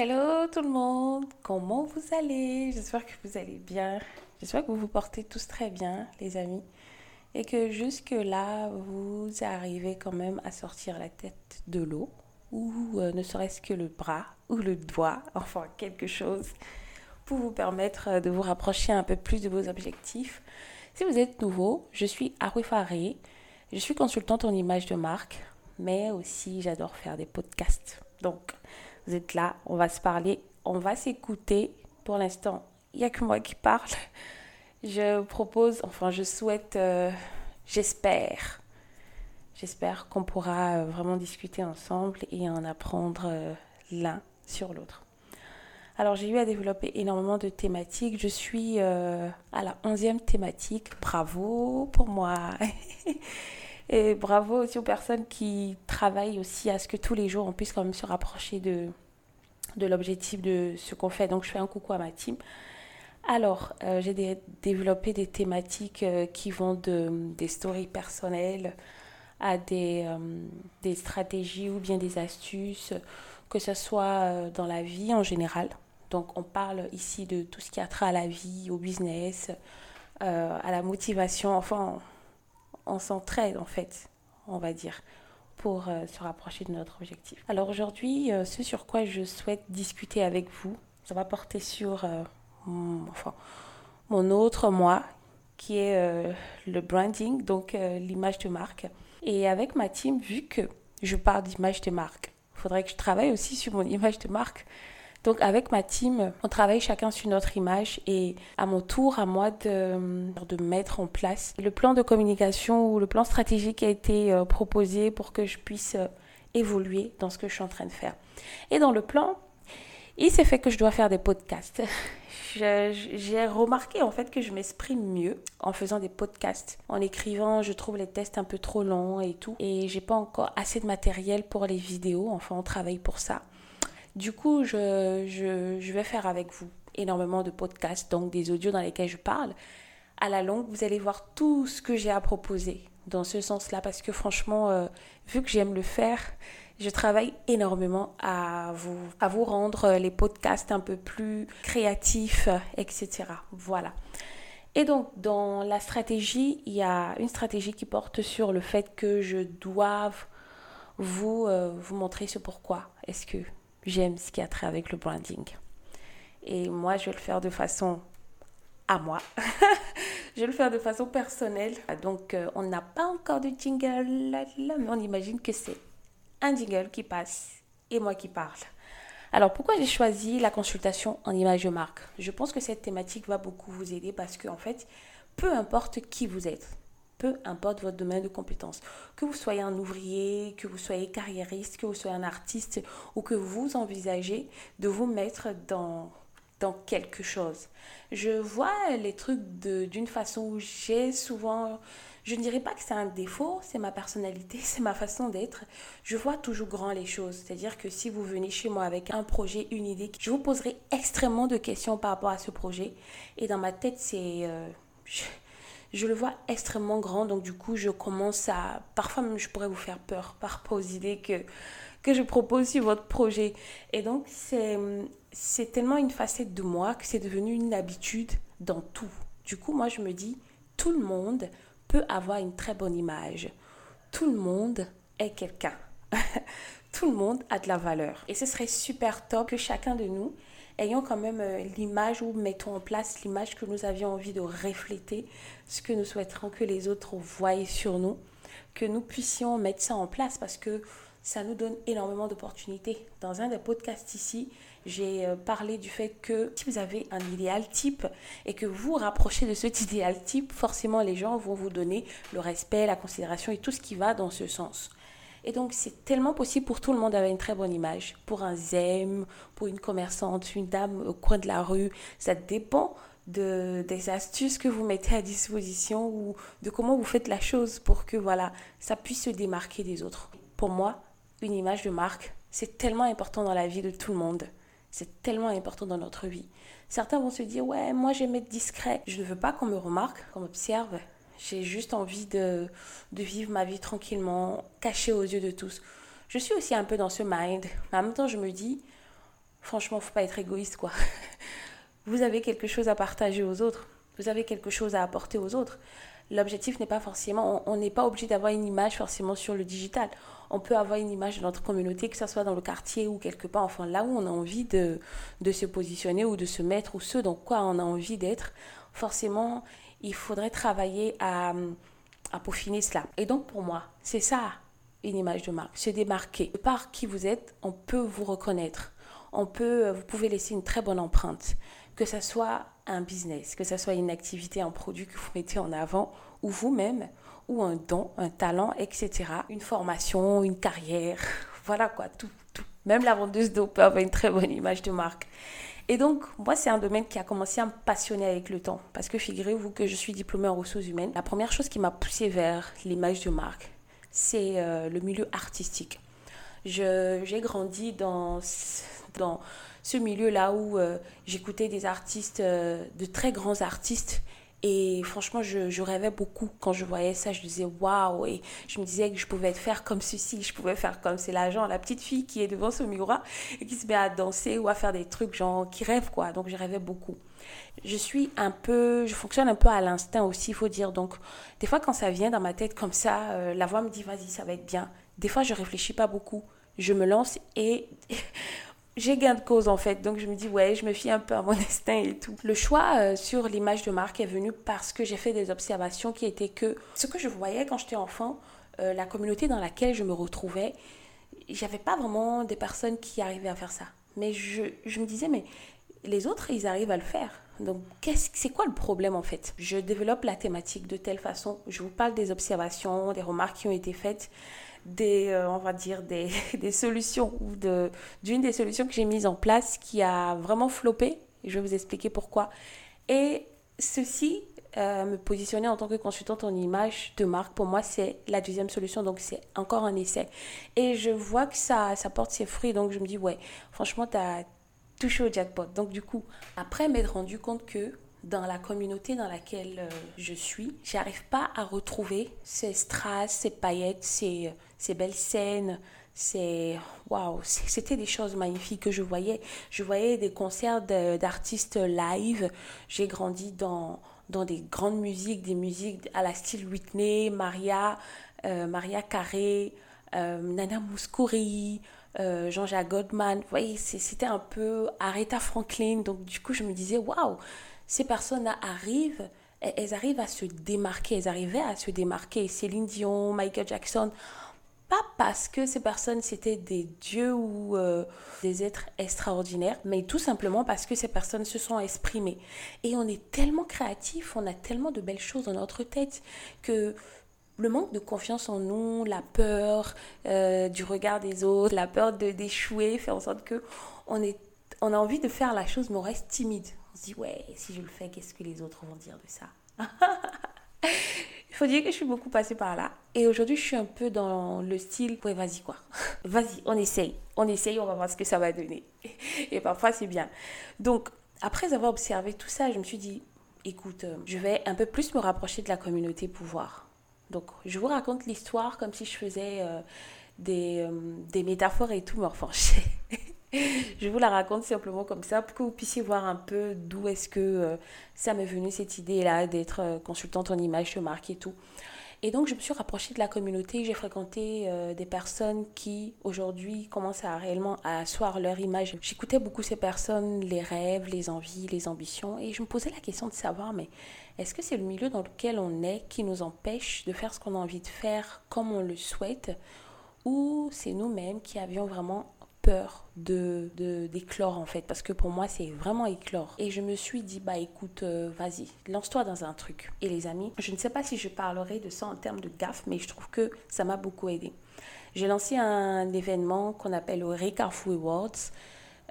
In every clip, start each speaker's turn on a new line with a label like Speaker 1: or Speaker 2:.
Speaker 1: Hello tout le monde, comment vous allez? J'espère que vous allez bien. J'espère que vous vous portez tous très bien, les amis. Et que jusque-là, vous arrivez quand même à sortir la tête de l'eau, ou euh, ne serait-ce que le bras, ou le doigt, enfin quelque chose, pour vous permettre euh, de vous rapprocher un peu plus de vos objectifs. Si vous êtes nouveau, je suis Faré. Je suis consultante en image de marque, mais aussi j'adore faire des podcasts. Donc, vous êtes là, on va se parler, on va s'écouter. Pour l'instant, il n'y a que moi qui parle. Je propose, enfin je souhaite, euh, j'espère, j'espère qu'on pourra euh, vraiment discuter ensemble et en apprendre euh, l'un sur l'autre. Alors j'ai eu à développer énormément de thématiques. Je suis à la onzième thématique. Bravo pour moi. Et bravo aussi aux personnes qui travaillent aussi à ce que tous les jours on puisse quand même se rapprocher de, de l'objectif de ce qu'on fait. Donc je fais un coucou à ma team. Alors, euh, j'ai développé des thématiques euh, qui vont de, des stories personnelles à des, euh, des, stratégies ou bien des astuces, que ce soit dans la vie en général. Donc, on parle ici de tout ce qui a trait à la vie, au business, à la motivation. Enfin, on s'entraide en fait, on va dire, pour euh, se rapprocher de notre objectif. Alors aujourd'hui, euh, ce sur quoi je souhaite discuter avec vous, ça va porter sur euh, mon, enfin, mon autre moi, qui est le branding, donc l'image de marque. Et avec ma team, vu que je parle d'image de marque, il faudrait que je travaille aussi sur mon image de marque donc avec ma team, on travaille chacun sur notre image et à mon tour, à moi de, de mettre en place le plan de communication ou le plan stratégique qui a été euh, proposé pour que je puisse euh, évoluer dans ce que je suis en train de faire. Et dans le plan, il s'est fait que je dois faire des podcasts. J'ai remarqué en fait que je m'exprime mieux en faisant des podcasts. En écrivant, je trouve les tests un peu trop longs et tout. Et j'ai pas encore assez de matériel pour les vidéos. Enfin, on travaille pour ça. Du coup, je, vais faire avec vous énormément de podcasts, donc des audios dans lesquels je parle. À la longue, vous allez voir tout ce que j'ai à proposer dans ce sens-là, parce que franchement, euh, vu que j'aime le faire, je travaille énormément à vous, rendre les podcasts un peu plus créatifs, etc. Voilà. Et donc, dans la stratégie, il y a une stratégie qui porte sur le fait que je doive vous, euh, vous montrer ce pourquoi. Est-ce que j'aime ce qui a trait avec le branding. Et moi, je vais le faire de façon à moi. je vais le faire de façon personnelle. Donc, euh, on n'a pas encore de jingle mais on imagine que c'est un jingle qui passe et moi qui parle. Alors, pourquoi j'ai choisi la consultation en image de marque? Je pense que cette thématique va beaucoup vous aider parce qu'en en fait, peu importe qui vous êtes, peu importe votre domaine de compétences. Que vous soyez un ouvrier, que vous soyez carriériste, que vous soyez un artiste ou que vous envisagez de vous mettre dans, dans quelque chose. Je vois les trucs d'une façon où j'ai souvent, je ne dirais pas que c'est un défaut, c'est ma personnalité, c'est ma façon d'être. Je vois toujours grand les choses. C'est-à-dire que si vous venez chez moi avec un projet, une idée, je vous poserai extrêmement de questions par rapport à ce projet. Et dans ma tête, c'est... Euh, le vois extrêmement grand. Donc du coup, je commence à... Parfois même, je pourrais vous faire peur par rapport aux idées que, que je propose sur votre projet. Et donc, c'est, c'est tellement une facette de moi que c'est devenu une habitude dans tout. Du coup, moi, je me dis, tout le monde peut avoir une très bonne image. Tout le monde est quelqu'un. tout le monde a de la valeur. Et ce serait super top que chacun de nous ayons quand même euh, l'image ou mettons en place l'image que nous avions envie de refléter, ce que nous souhaiterons que les autres voient sur nous, que nous puissions mettre ça en place parce que ça nous donne énormément d'opportunités. Dans un des podcasts ici, j'ai euh, parlé du fait que si vous avez un idéal type et que vous vous rapprochez de cet idéal type, forcément les gens vont vous donner le respect, la considération et tout ce qui va dans ce sens. Et donc, c'est tellement possible pour tout le monde d'avoir une très bonne image. Pour un zème, pour une commerçante, une dame au coin de la rue. Ça dépend de, des astuces que vous mettez à disposition ou de comment vous faites la chose pour que voilà, ça puisse se démarquer des autres. Pour moi, une image de marque, c'est tellement important dans la vie de tout le monde. C'est tellement important dans notre vie. Certains vont se dire, ouais, moi j'aime être discret. Je ne veux pas qu'on me remarque, qu'on m'observe. J'ai juste envie de, de vivre ma vie tranquillement, cachée aux yeux de tous. Je suis aussi un peu dans ce mind. Mais en même temps, je me dis, franchement, faut pas être égoïste, quoi. Vous avez quelque chose à partager aux autres. Vous avez quelque chose à apporter aux autres. L'objectif n'est pas forcément, on n'est pas obligé d'avoir une image forcément sur le digital. On peut avoir une image de notre communauté, que ce soit dans le quartier ou quelque part, enfin là où on a envie de, de se positionner ou de se mettre ou ce dans quoi on a envie d'être. Forcément, il faudrait travailler à, à peaufiner cela. Et donc pour moi, c'est ça une image de marque, se démarquer. Par qui vous êtes, on peut vous reconnaître. On peut, vous pouvez laisser une très bonne empreinte, que ce soit un business, que ce soit une activité, un produit que vous mettez en avant, ou vous-même, ou un don, un talent, etc. Une formation, une carrière, voilà quoi, tout, tout. Même la vendeuse d'eau peut avoir une très bonne image de marque. Et donc, moi, c'est un domaine qui a commencé à me passionner avec le temps. Parce que figurez-vous que je suis diplômée en ressources humaines. La première chose qui m'a poussée vers l'image de marque, c'est euh, le milieu artistique. J'ai grandi dans, dans ce milieu-là où euh, j'écoutais des artistes, euh, de très grands artistes. Et franchement, je, rêvais beaucoup quand je voyais ça. Je disais waouh! Et je me disais que je pouvais faire comme ceci, je pouvais faire comme c'est l'agent, la petite fille qui est devant ce miroir et qui se met à danser ou à faire des trucs, genre qui rêve quoi. Donc je rêvais beaucoup. Je suis un peu, je fonctionne un peu à l'instinct aussi, il faut dire. Donc des fois, quand ça vient dans ma tête comme ça, euh, la voix me dit vas-y, ça va être bien. Des fois, je réfléchis pas beaucoup. Je me lance et j'ai gain de cause en fait. Donc je me dis, ouais, je me fie un peu à mon instinct et tout. Le choix euh, sur l'image de marque est venu parce que j'ai fait des observations qui étaient que ce que je voyais quand j'étais enfant, euh, la communauté dans laquelle je me retrouvais, j'avais pas vraiment des personnes qui arrivaient à faire ça. Mais je, je me disais, mais les autres, ils arrivent à le faire. Donc, c'est quoi le problème en fait? Je développe la thématique de telle façon. Je vous parle des observations, des remarques qui ont été faites des, euh, on va dire, des, des solutions ou d'une des solutions que j'ai mises en place qui a vraiment floppé. Et je vais vous expliquer pourquoi. Et ceci, euh, me positionner en tant que consultante en image de marque, pour moi, c'est la deuxième solution. Donc, c'est encore un essai. Et je vois que ça, ça porte ses fruits. Donc, je me dis, ouais, franchement, tu as touché au jackpot. Donc, du coup, après m'être rendu compte que dans la communauté dans laquelle euh, je suis, j'arrive pas à retrouver ces strass, ces paillettes, ces, ces belles scènes. C'est waouh, c'était des choses magnifiques que je voyais. Je voyais des concerts d'artistes live. J'ai grandi dans dans des grandes musiques, des musiques à la style Whitney, Maria, euh, Maria Carré, euh, Nana Mouskouri, Jean-Jacques Goldman. Vous voyez, c'était un peu Aretha Franklin. Donc du coup, je me disais waouh, ces personnes arrivent, elles arrivent à se démarquer, elles arrivaient à se démarquer. Céline Dion, Michael Jackson, pas parce que ces personnes c'était des dieux ou euh, des êtres extraordinaires, mais tout simplement parce que ces personnes se sont exprimées. Et on est tellement créatif, on a tellement de belles choses dans notre tête que le manque de confiance en nous, la peur euh, du regard des autres, la peur d'échouer fait en sorte que on, est, on a envie de faire la chose mais on reste timide se dit, ouais, si je le fais, qu'est-ce que les autres vont dire de ça? Il faut dire que je suis beaucoup passée par là. Et aujourd'hui, je suis un peu dans le style, ouais, vas-y quoi. vas-y, on essaye. On essaye, on va voir ce que ça va donner. Et parfois, c'est bien. Donc, après avoir observé tout ça, je me suis dit, écoute, euh, je vais un peu plus me rapprocher de la communauté pouvoir. Donc, je vous raconte l'histoire comme si je faisais euh, des, euh, des métaphores et tout, mais enfin, vous la raconte simplement comme ça pour que vous puissiez voir un peu d'où est-ce que euh, ça m'est venu cette idée-là d'être euh, consultante en image de marque et tout. Et donc je me suis rapprochée de la communauté, j'ai fréquenté euh, des personnes qui aujourd'hui commencent à réellement à asseoir leur image. J'écoutais beaucoup ces personnes, les rêves, les envies, les ambitions et je me posais la question de savoir mais est-ce que c'est le milieu dans lequel on est qui nous empêche de faire ce qu'on a envie de faire comme on le souhaite? Ou c'est nous-mêmes qui avions vraiment de, d'éclore en fait parce que pour moi c'est vraiment éclore. Et je me suis dit bah écoute euh, vas-y lance-toi dans un truc. Et les amis je ne sais pas si je parlerai de ça en termes de gaffe mais je trouve que ça m'a beaucoup aidé. J'ai lancé un événement qu'on appelle le Ricarfou Awards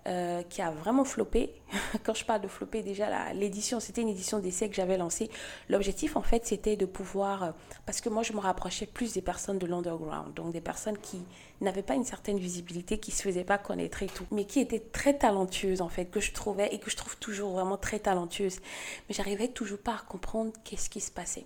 Speaker 1: euh, qui a vraiment floppé. Quand je parle de flopper, déjà, l'édition, c'était une édition d'essai que j'avais lancée. L'objectif, en fait, c'était de pouvoir, euh, parce que moi, je me rapprochais plus des personnes de l'underground, donc des personnes qui n'avaient pas une certaine visibilité, qui se faisaient pas connaître et tout, mais qui étaient très talentueuses, en fait, que je trouvais et que je trouve toujours vraiment très talentueuses. Mais j'arrivais toujours pas à comprendre qu'est-ce qui se passait.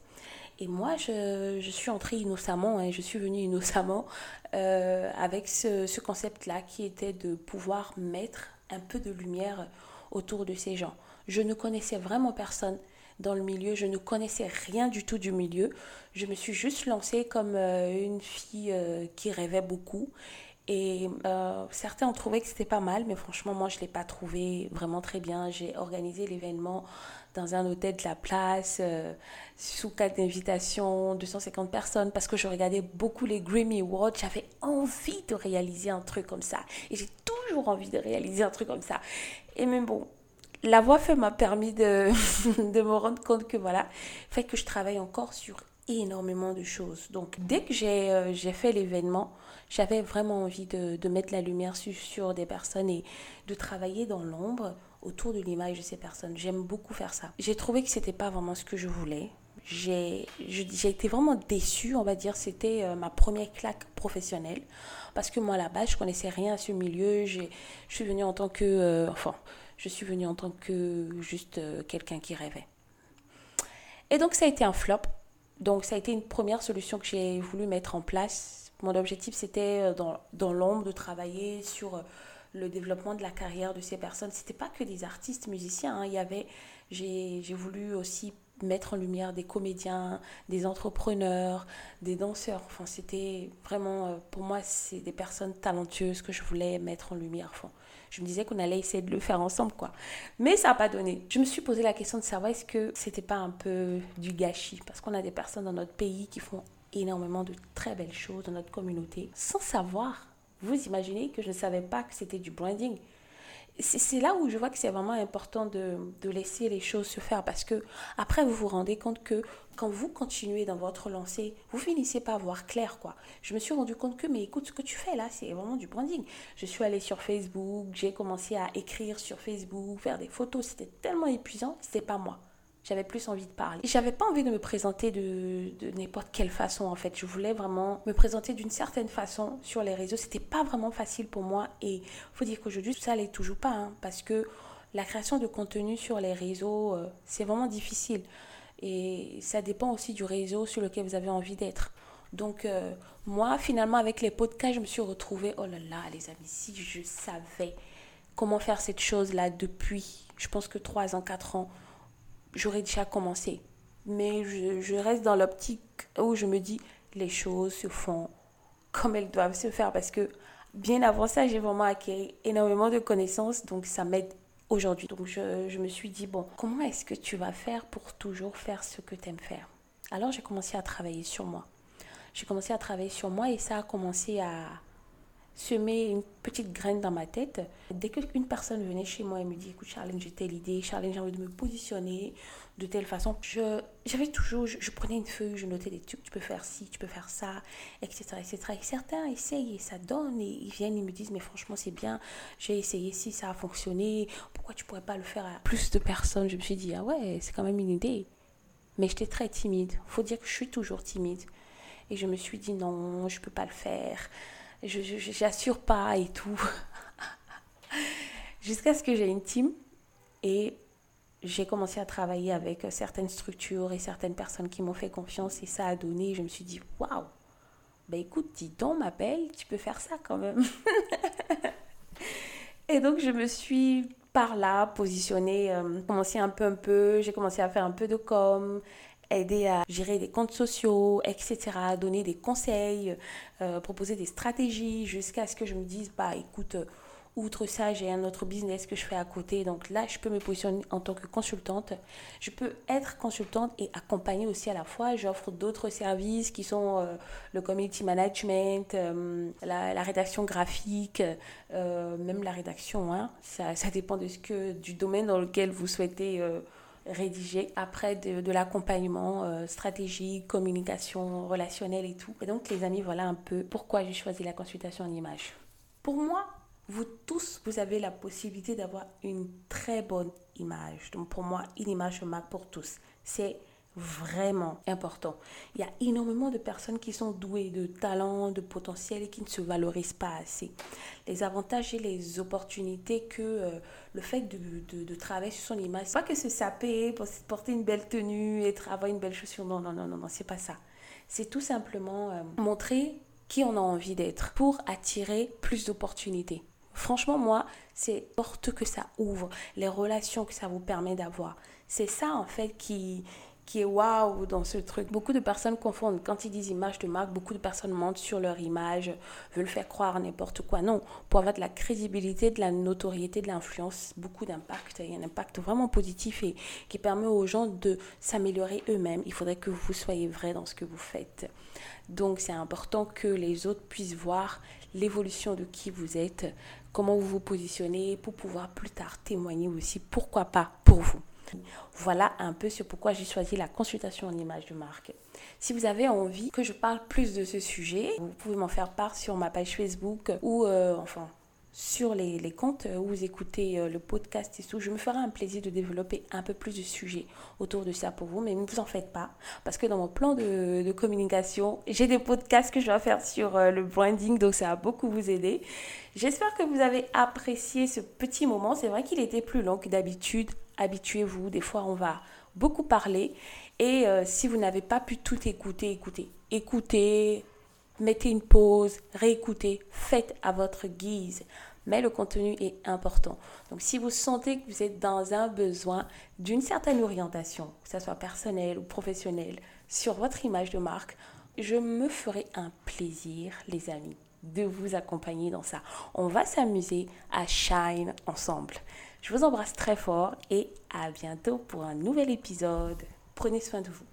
Speaker 1: Et moi, je, suis entrée innocemment, et hein, je suis venue innocemment euh, avec ce, ce concept-là qui était de pouvoir mettre un peu de lumière autour de ces gens. Je ne connaissais vraiment personne dans le milieu, je ne connaissais rien du tout du milieu. Je me suis juste lancée comme euh, une fille euh, qui rêvait beaucoup. Et euh, certains ont trouvé que c'était pas mal, mais franchement, moi, je ne l'ai pas trouvé vraiment très bien. J'ai organisé l'événement dans un hôtel de la place, sous quatre invitations, 250 personnes, parce que je regardais beaucoup les Grammy Awards. J'avais envie de réaliser un truc comme ça. Et j'ai toujours envie de réaliser un truc comme ça. Et même bon, la voix fait m'a permis de, de me rendre compte que voilà, fait que je travaille encore sur énormément de choses. Donc dès que j'ai euh, fait l'événement, j'avais vraiment envie de, de, mettre la lumière sur, sur des personnes et de travailler dans l'ombre autour de l'image de ces personnes. J'aime beaucoup faire ça. J'ai trouvé que c'était pas vraiment ce que je voulais. J'ai été vraiment déçue, on va dire. C'était euh, ma première claque professionnelle. Parce que moi, là-bas, je connaissais rien à ce milieu. Je suis venue en tant que... Euh, enfin, je suis venue en tant que juste quelqu'un qui rêvait. Et donc ça a été un flop. Donc ça a été une première solution que j'ai voulu mettre en place. Mon objectif c'était euh, dans, dans l'ombre de travailler sur euh, le développement de la carrière de ces personnes. C'était pas que des artistes musiciens. Hein. Il y avait, j'ai voulu aussi mettre en lumière des comédiens, des entrepreneurs, des danseurs. Enfin, c'était vraiment, pour moi, c'est des personnes talentueuses que je voulais mettre en lumière. Enfin, je me disais qu'on allait essayer de le faire ensemble, quoi. Mais ça n'a pas donné. Je me suis posé la question de savoir est-ce que c'était pas un peu du gâchis Parce qu'on a des personnes dans notre pays qui font énormément de très belles choses dans notre communauté sans savoir. Vous imaginez que je ne savais pas que c'était du branding c'est là où je vois que c'est vraiment important de, laisser les choses se faire parce que après vous vous rendez compte que quand vous continuez dans votre lancée, vous finissez par voir clair quoi. Je me suis rendu compte que mais écoute ce que tu fais là, c'est vraiment du branding. Je suis allée sur Facebook, j'ai commencé à écrire sur Facebook, faire des photos, c'était tellement épuisant, c'était pas moi. J'avais plus envie de parler. J'avais pas envie de me présenter de, n'importe quelle façon en fait. Je voulais vraiment me présenter d'une certaine façon sur les réseaux. C'était pas vraiment facile pour moi et faut dire qu'aujourd'hui ça l'est toujours pas hein, parce que la création de contenu sur les réseaux euh, c'est vraiment difficile et ça dépend aussi du réseau sur lequel vous avez envie d'être. Donc euh, moi finalement avec les podcasts je me suis retrouvée oh là là les amis si je savais comment faire cette chose là depuis je pense que 3 ans 4 ans j'aurais déjà commencé. Mais je, reste dans l'optique où je me dis, les choses se font comme elles doivent se faire parce que bien avant ça, j'ai vraiment acquis énormément de connaissances, donc ça m'aide aujourd'hui. Donc je, je, me suis dit, bon, comment est-ce que tu vas faire pour toujours faire ce que tu aimes faire? Alors j'ai commencé à travailler sur moi. J'ai commencé à travailler sur moi et ça a commencé à, semer une petite graine dans ma tête. Dès qu'une personne venait chez moi et me dit Écoute, Charlène, j'ai telle idée, Charlène, j'ai envie de me positionner de telle façon, j'avais toujours, je, prenais une feuille, je notais des trucs Tu peux faire ci, tu peux faire ça, etc. etc. Et certains essayent et ça donne et ils viennent, ils me disent Mais franchement, c'est bien, j'ai essayé si ça a fonctionné, pourquoi tu pourrais pas le faire à plus de personnes? Je me suis dit Ah ouais, c'est quand même une idée. Mais j'étais très timide. faut dire que je suis toujours timide. Et je me suis dit Non, je peux pas le faire je j'assure pas et tout. Jusqu'à ce que j'ai une team et j'ai commencé à travailler avec certaines structures et certaines personnes qui m'ont fait confiance et ça a donné. Je me suis dit, waouh, ben écoute, dis donc, ma belle, tu peux faire ça quand même. et donc, je me suis par là positionnée, euh, commencé un peu, un peu, j'ai commencé à faire un peu de com, aider à gérer des comptes sociaux, etc., donner des conseils, euh, proposer des stratégies jusqu'à ce que je me dise, bah écoute, euh, outre ça, j'ai un autre business que je fais à côté. Donc là, je peux me positionner en tant que consultante. Je peux être consultante et accompagner aussi à la fois. J'offre d'autres services qui sont euh, le community management, la, rédaction graphique, même la rédaction. Hein. Ça, ça, dépend de ce que, du domaine dans lequel vous souhaitez rédiger après de, l'accompagnement euh, stratégique, communication relationnelle et tout. Et donc les amis, voilà un peu pourquoi j'ai choisi la consultation en image. Pour moi, vous tous, vous avez la possibilité d'avoir une très bonne image. Donc pour moi, une image marque pour tous. C'est vraiment important. Il y a énormément de personnes qui sont douées de talent, de potentiel et qui ne se valorisent pas assez. Les avantages et les opportunités que euh, le fait de, de, travailler sur son image, pas que se saper, porter une belle tenue, être, avoir une belle chaussure, non, non, non, non, non c'est pas ça. C'est tout simplement euh, montrer qui on a envie d'être pour attirer plus d'opportunités. franchement, moi, c'est porte que ça ouvre, les relations que ça vous permet d'avoir. C'est ça, en fait, qui, qui est waouh dans ce truc. Beaucoup de personnes confondent. Quand ils disent image de marque, beaucoup de personnes mentent sur leur image, veulent faire croire n'importe quoi. Non, pour avoir de la crédibilité, de la notoriété, de l'influence, beaucoup d'impact. Il y a un impact vraiment positif et qui permet aux gens de s'améliorer eux-mêmes. Il faudrait que vous soyez vrai dans ce que vous faites. Donc c'est important que les autres puissent voir l'évolution de qui vous êtes, comment vous vous positionnez pour pouvoir plus tard témoigner aussi, pourquoi pas, pour vous. Voilà un peu sur pourquoi j'ai choisi la consultation en image de marque. Si vous avez envie que je parle plus de ce sujet, vous pouvez m'en faire part sur ma page Facebook ou euh, enfin sur les, comptes où vous écoutez euh, le podcast et tout. Je me ferai un plaisir de développer un peu plus de sujets autour de ça pour vous, mais ne vous en faites pas, parce que dans mon plan de, communication, j'ai des podcasts que je dois faire sur euh, le branding, donc ça va beaucoup vous aider. J'espère que vous avez apprécié ce petit moment. C'est vrai qu'il était plus long que d'habitude. Habituez-vous, des fois on va beaucoup parler. Et euh, si vous n'avez pas pu tout écouter, écoutez. Écoutez, mettez une pause, réécoutez, faites à votre guise. Mais le contenu est important. Donc si vous sentez que vous êtes dans un besoin d'une certaine orientation, que ce soit personnelle ou professionnelle, sur votre image de marque, je me ferai un plaisir, les amis, de vous accompagner dans ça. On va s'amuser à shine ensemble. Je vous embrasse très fort et à bientôt pour un nouvel épisode. Prenez soin de vous.